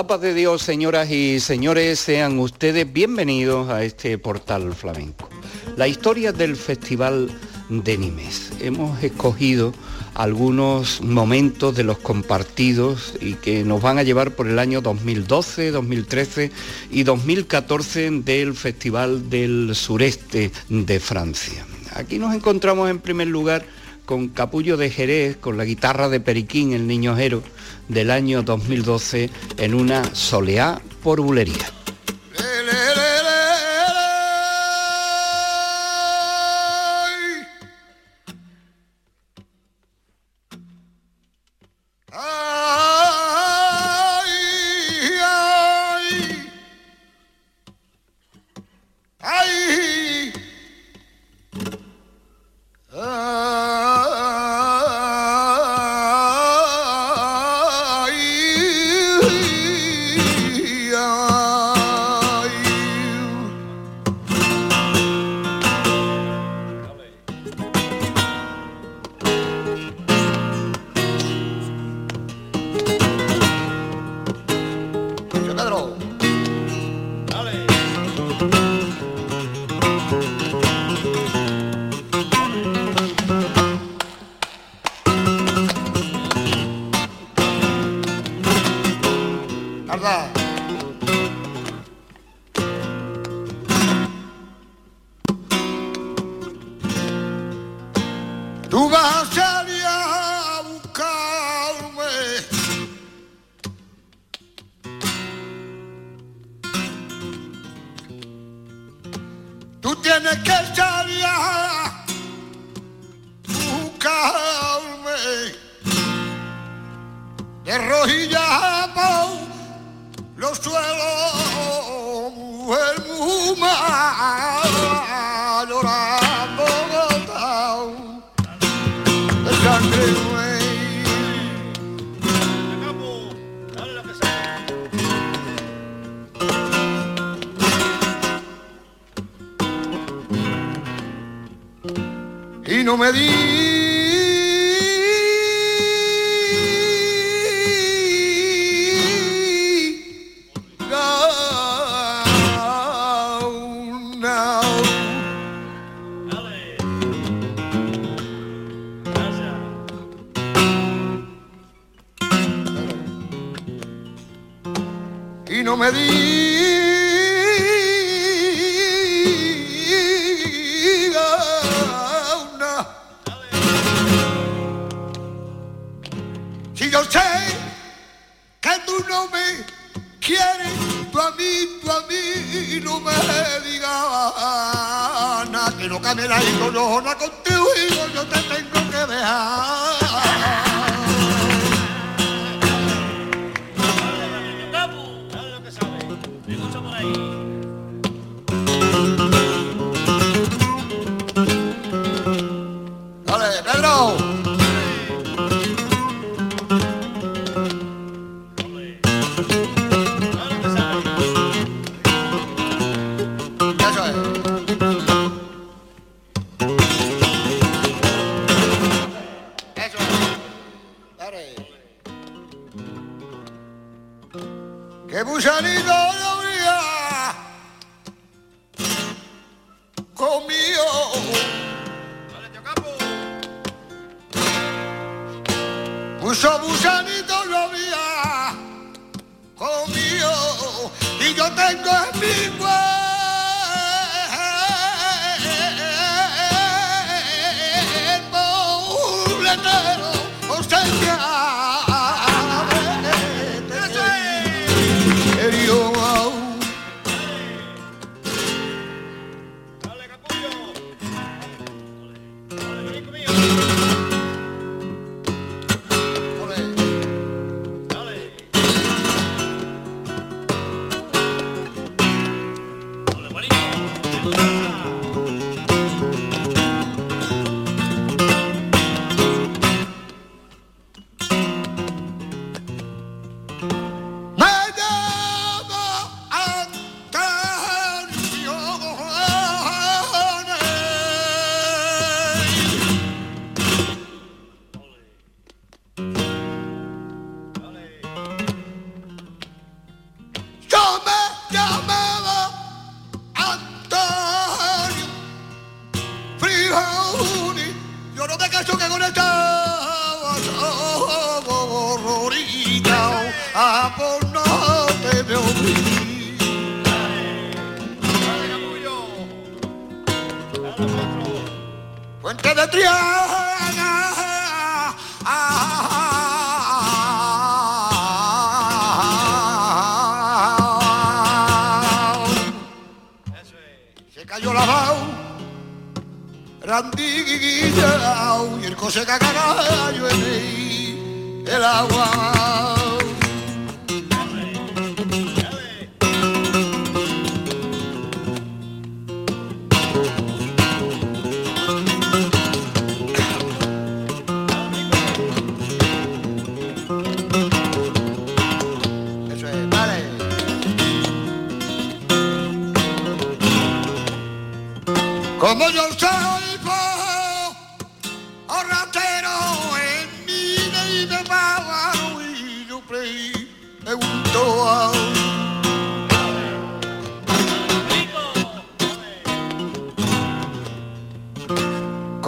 La paz de Dios, señoras y señores, sean ustedes bienvenidos a este portal flamenco. La historia del Festival de Nimes. Hemos escogido algunos momentos de los compartidos y que nos van a llevar por el año 2012, 2013 y 2014 del Festival del Sureste de Francia. Aquí nos encontramos en primer lugar con Capullo de Jerez, con la guitarra de Periquín, el niño Jero, del año 2012, en una soleá por bulería. camino camerà y corona contigo.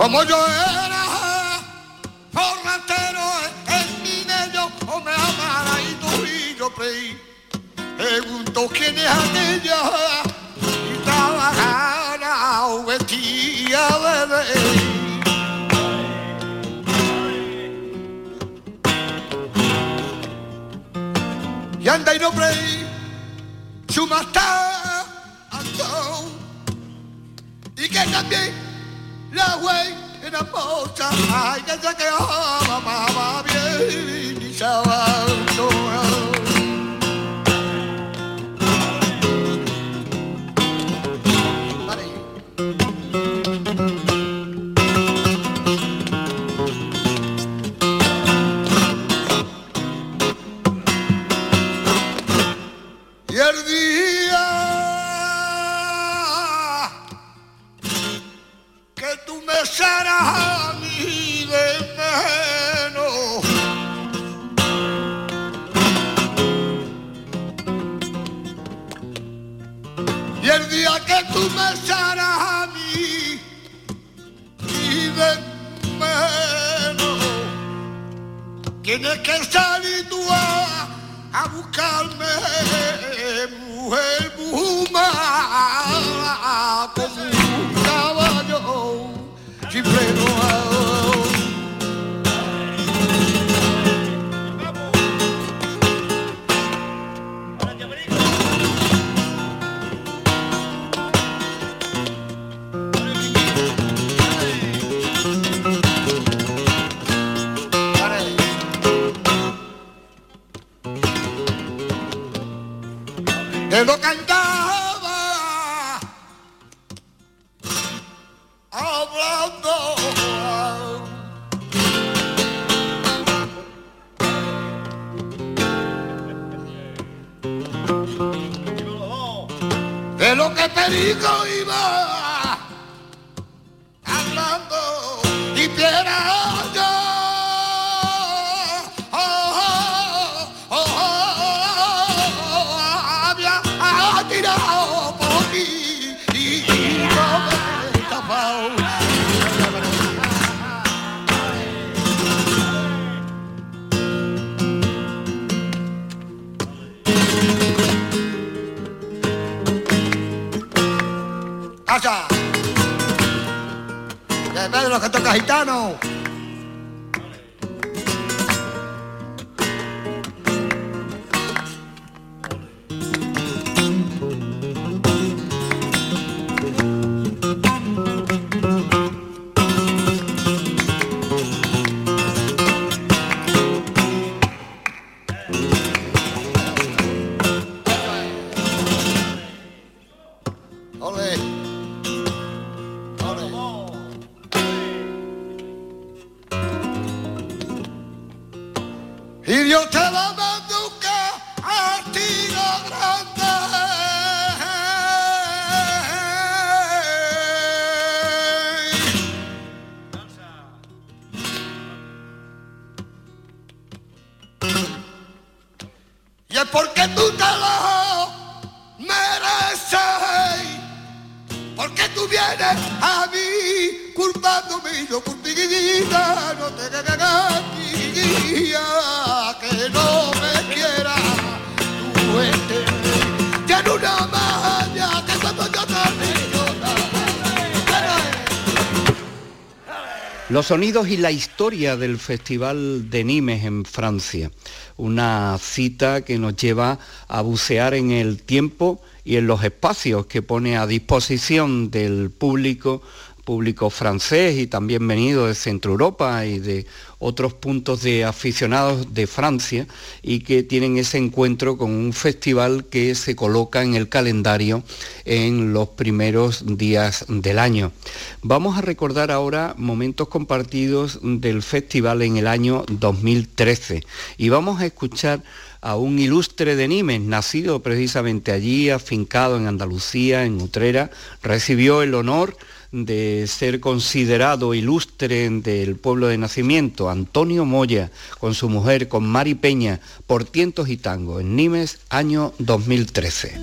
Como yo era forratero en mi medio o me amara y tú y yo preí Pregunto quién es aquella y estaba ganado vestía bebé. Y anda y no preí su andó y que también la güey era mocha ay que se quedaba mamá bien y se abandonó. Tienes que salir tú a, a buscarme, mujer mala, como un caballo sin a mí culpándome yo por mi vida no te cagas que no me quiera tú este ya una que yo Los sonidos y la historia del Festival de Nimes en Francia. Una cita que nos lleva a bucear en el tiempo y en los espacios que pone a disposición del público público francés y también venido de Centro Europa y de otros puntos de aficionados de Francia y que tienen ese encuentro con un festival que se coloca en el calendario en los primeros días del año. Vamos a recordar ahora momentos compartidos del festival en el año 2013 y vamos a escuchar a un ilustre de Nimes, nacido precisamente allí, afincado en Andalucía, en Utrera, recibió el honor de ser considerado ilustre del pueblo de nacimiento, Antonio Moya, con su mujer, con Mari Peña, por tientos y tango, en Nimes, año 2013.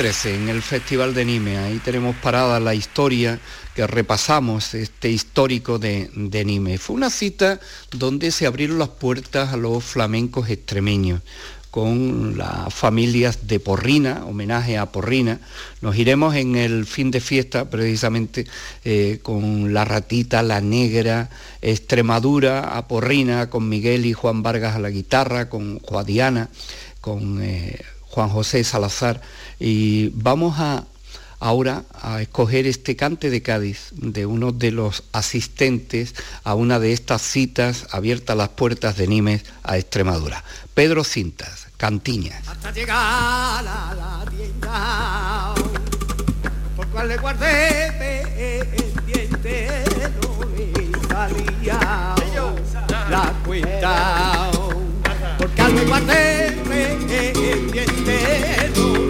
2013 en el Festival de Nime, ahí tenemos parada la historia que repasamos, este histórico de, de. Fue una cita donde se abrieron las puertas a los flamencos extremeños con las familias de Porrina, homenaje a Porrina. Nos iremos en el fin de fiesta precisamente eh, con La Ratita, La Negra, Extremadura a Porrina, con Miguel y Juan Vargas a la guitarra, con Juadiana, con eh, Juan José Salazar. Y vamos a ahora a escoger este cante de Cádiz de uno de los asistentes a una de estas citas abiertas las puertas de Nimes a Extremadura. Pedro Cintas, Cantiñas. hasta llegar a la tienda por cual le guardé pendiente no me salía la cuenta porque al me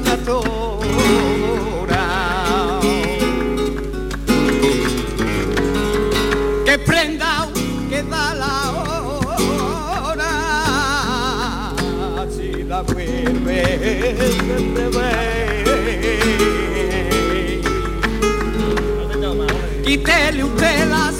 gata catora que prenda que da la hora. Si la vuelve siempre ve. Quítele usted la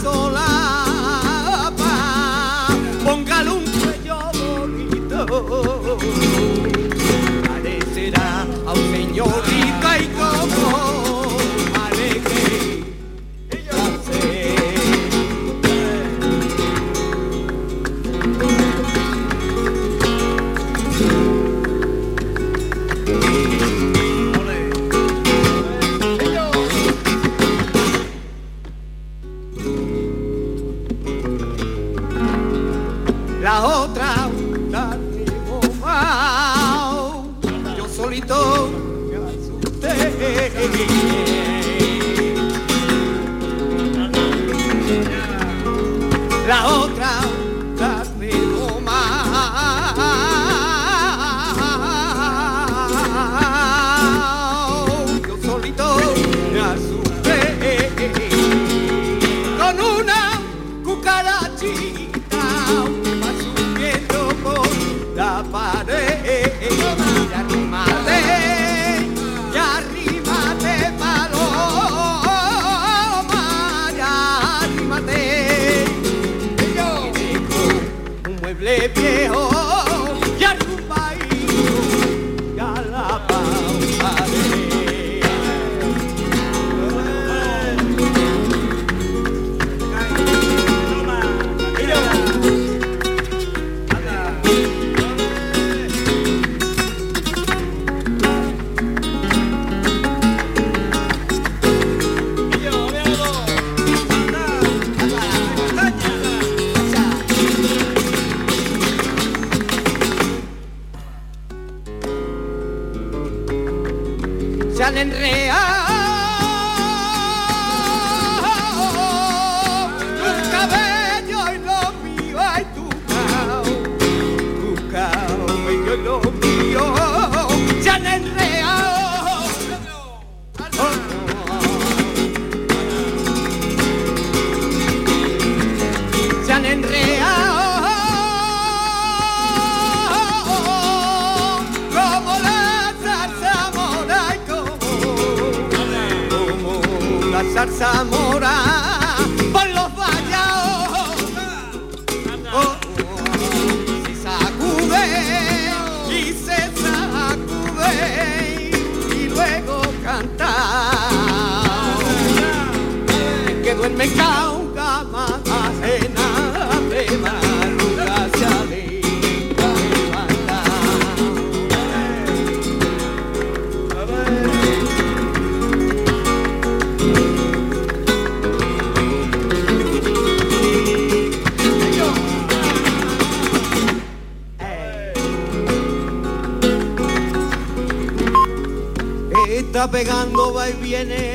y viene.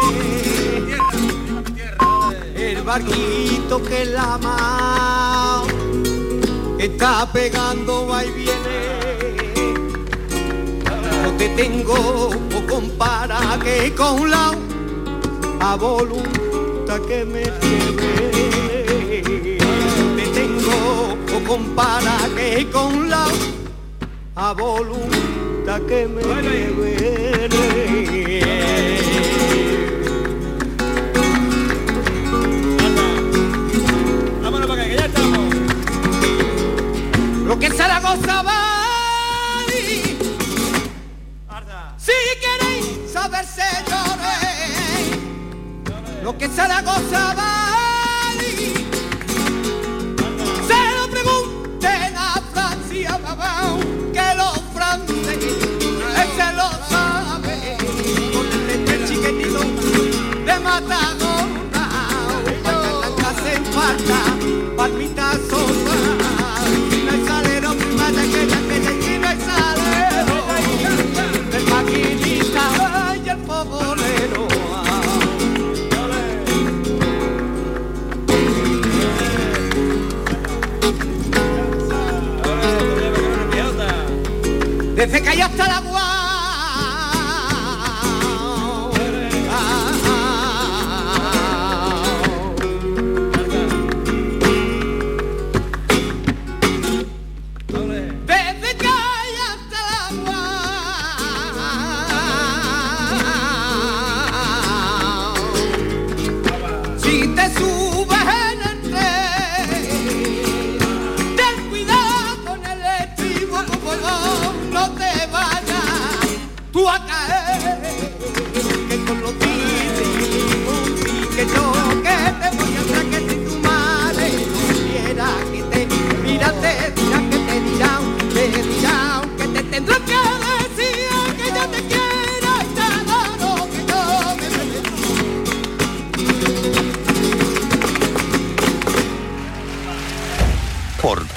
El barquito que la ama está pegando, va y viene. No te tengo o compara que con la a voluntad que me tiene. Te tengo o compara que con la a voluntad que me tiene. Hasta la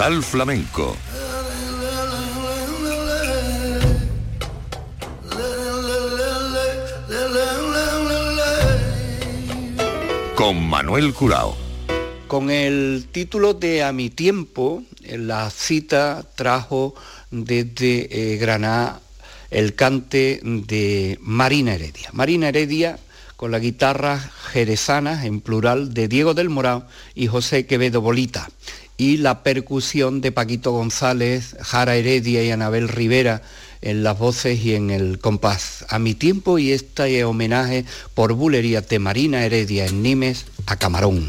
Portal Flamenco con Manuel Curao. Con el título de A mi tiempo, eh, la cita trajo desde eh, Granada el cante de Marina Heredia. Marina Heredia con la guitarra jerezana en plural de Diego del Morao y José Quevedo Bolita y la percusión de Paquito González, Jara Heredia y Anabel Rivera en las voces y en el compás. A mi tiempo y este homenaje por bulería de Marina Heredia en Nimes a Camarón.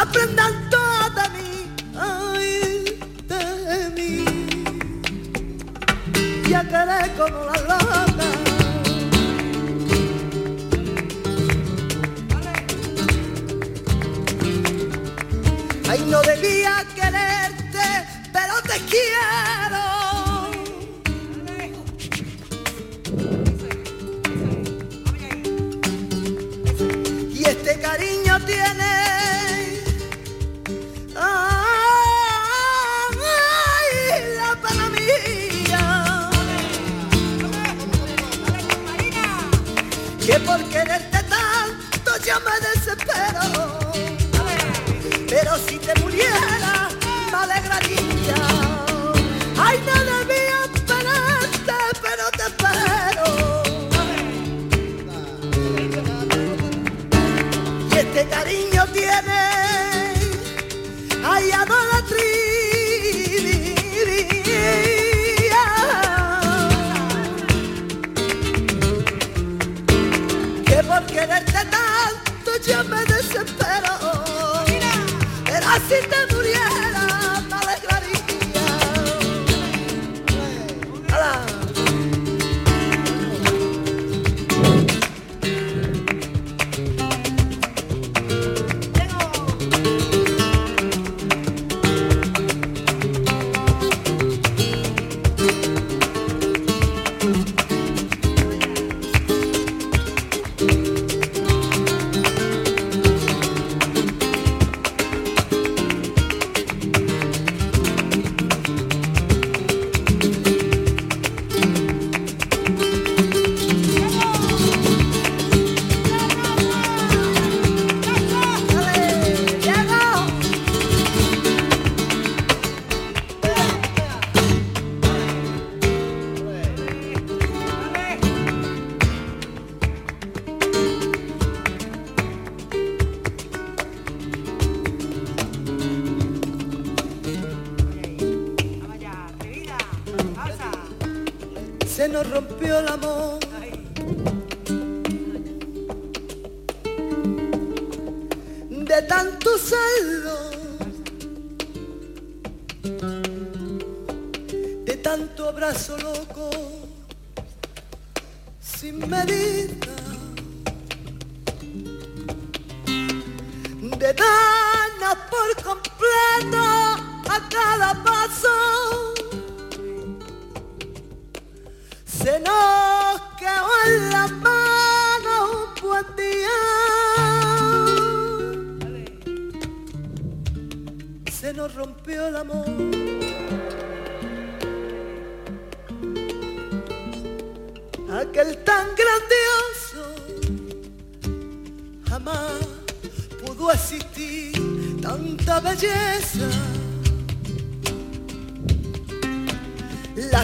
aprendan todo de mí, ay, de mí. Ya queré como la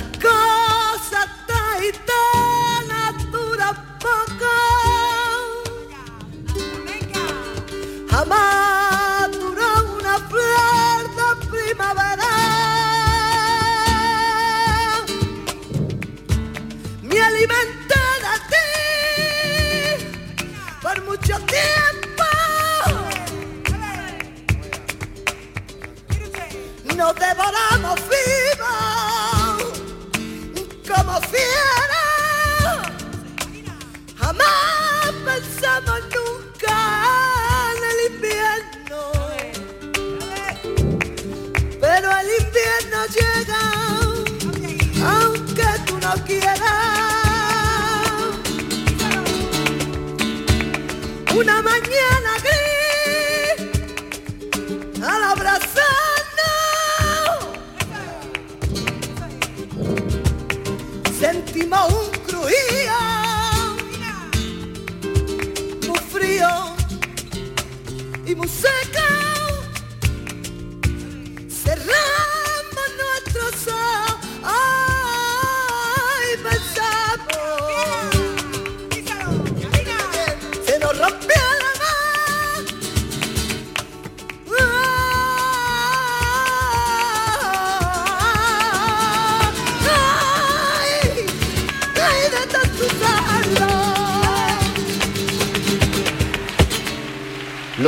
da.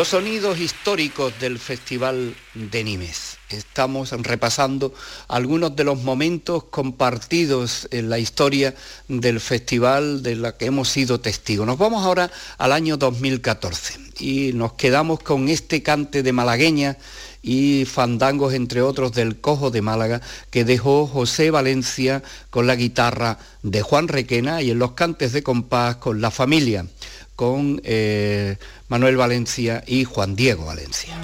Sonidos históricos del Festival de Nimes. Estamos repasando algunos de los momentos compartidos en la historia del festival de la que hemos sido testigos. Nos vamos ahora al año 2014 y nos quedamos con este cante de malagueña y fandangos, entre otros, del Cojo de Málaga, que dejó José Valencia con la guitarra de Juan Requena y en los cantes de compás con la familia, con eh, Manuel Valencia y Juan Diego Valencia.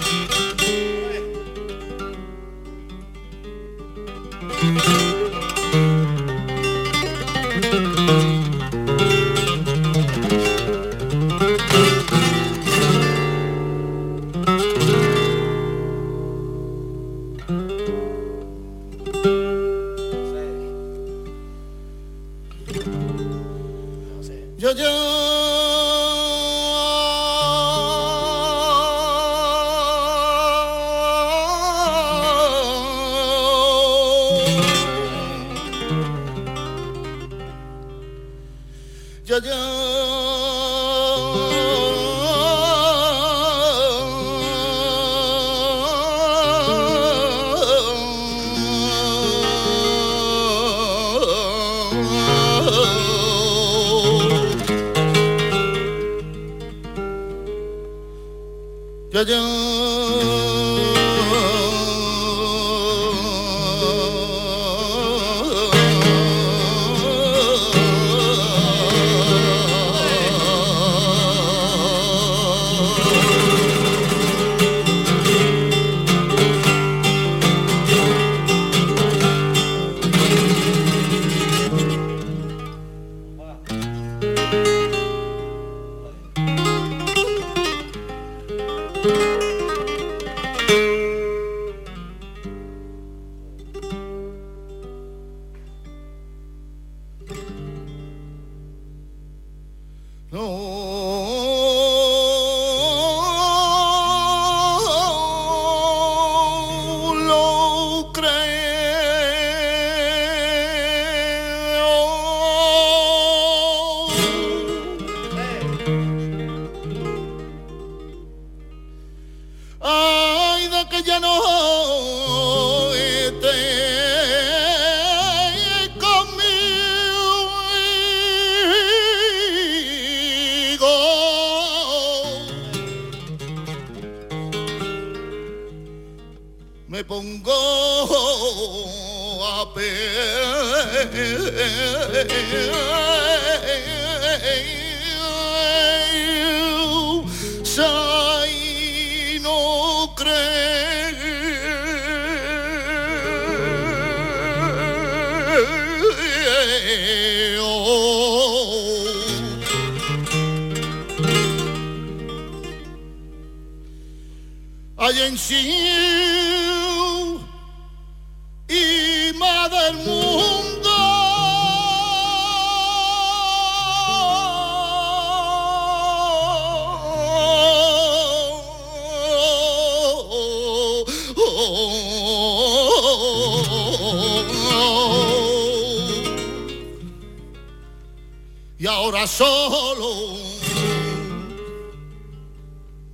Ahora solo.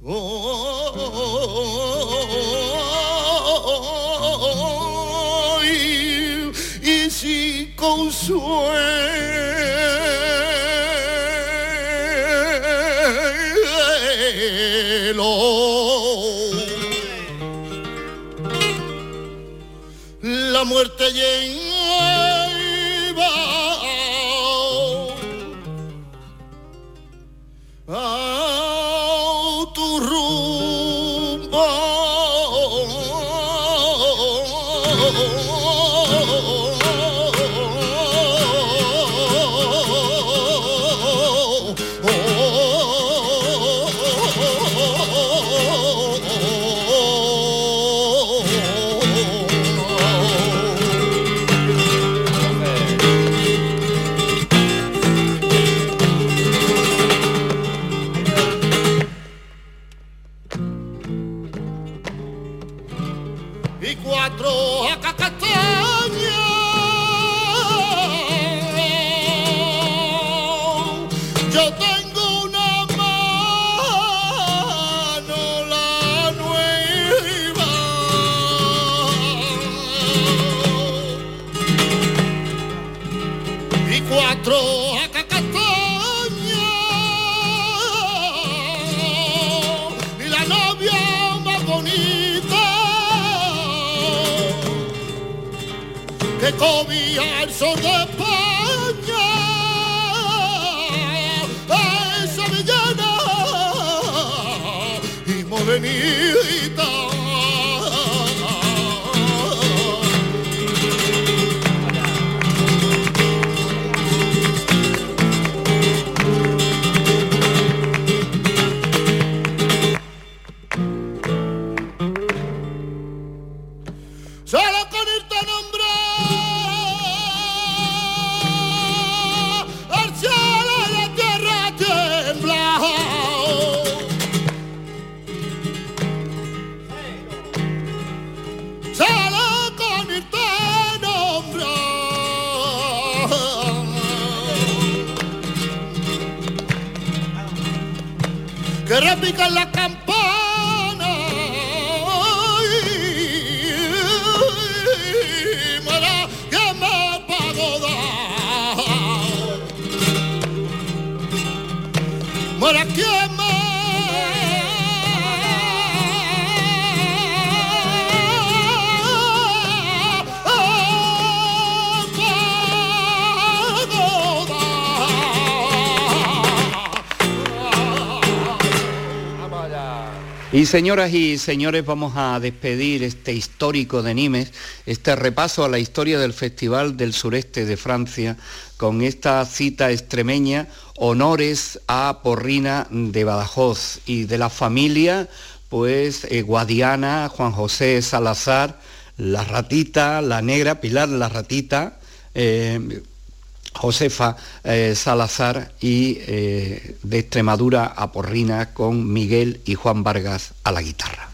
Hoy, y si consuelo la muerte lleva que cobija el sol de España señoras y señores, vamos a despedir este histórico de Nimes, este repaso a la historia del Festival del Sureste de Francia, con esta cita extremeña, honores a Porrina de Badajoz. Y de la familia, pues eh, Guadiana, Juan José Salazar, la ratita, la negra, Pilar la ratita, eh, Josefa eh, Salazar y eh, de Extremadura a Porrina con Miguel y Juan Vargas a la guitarra.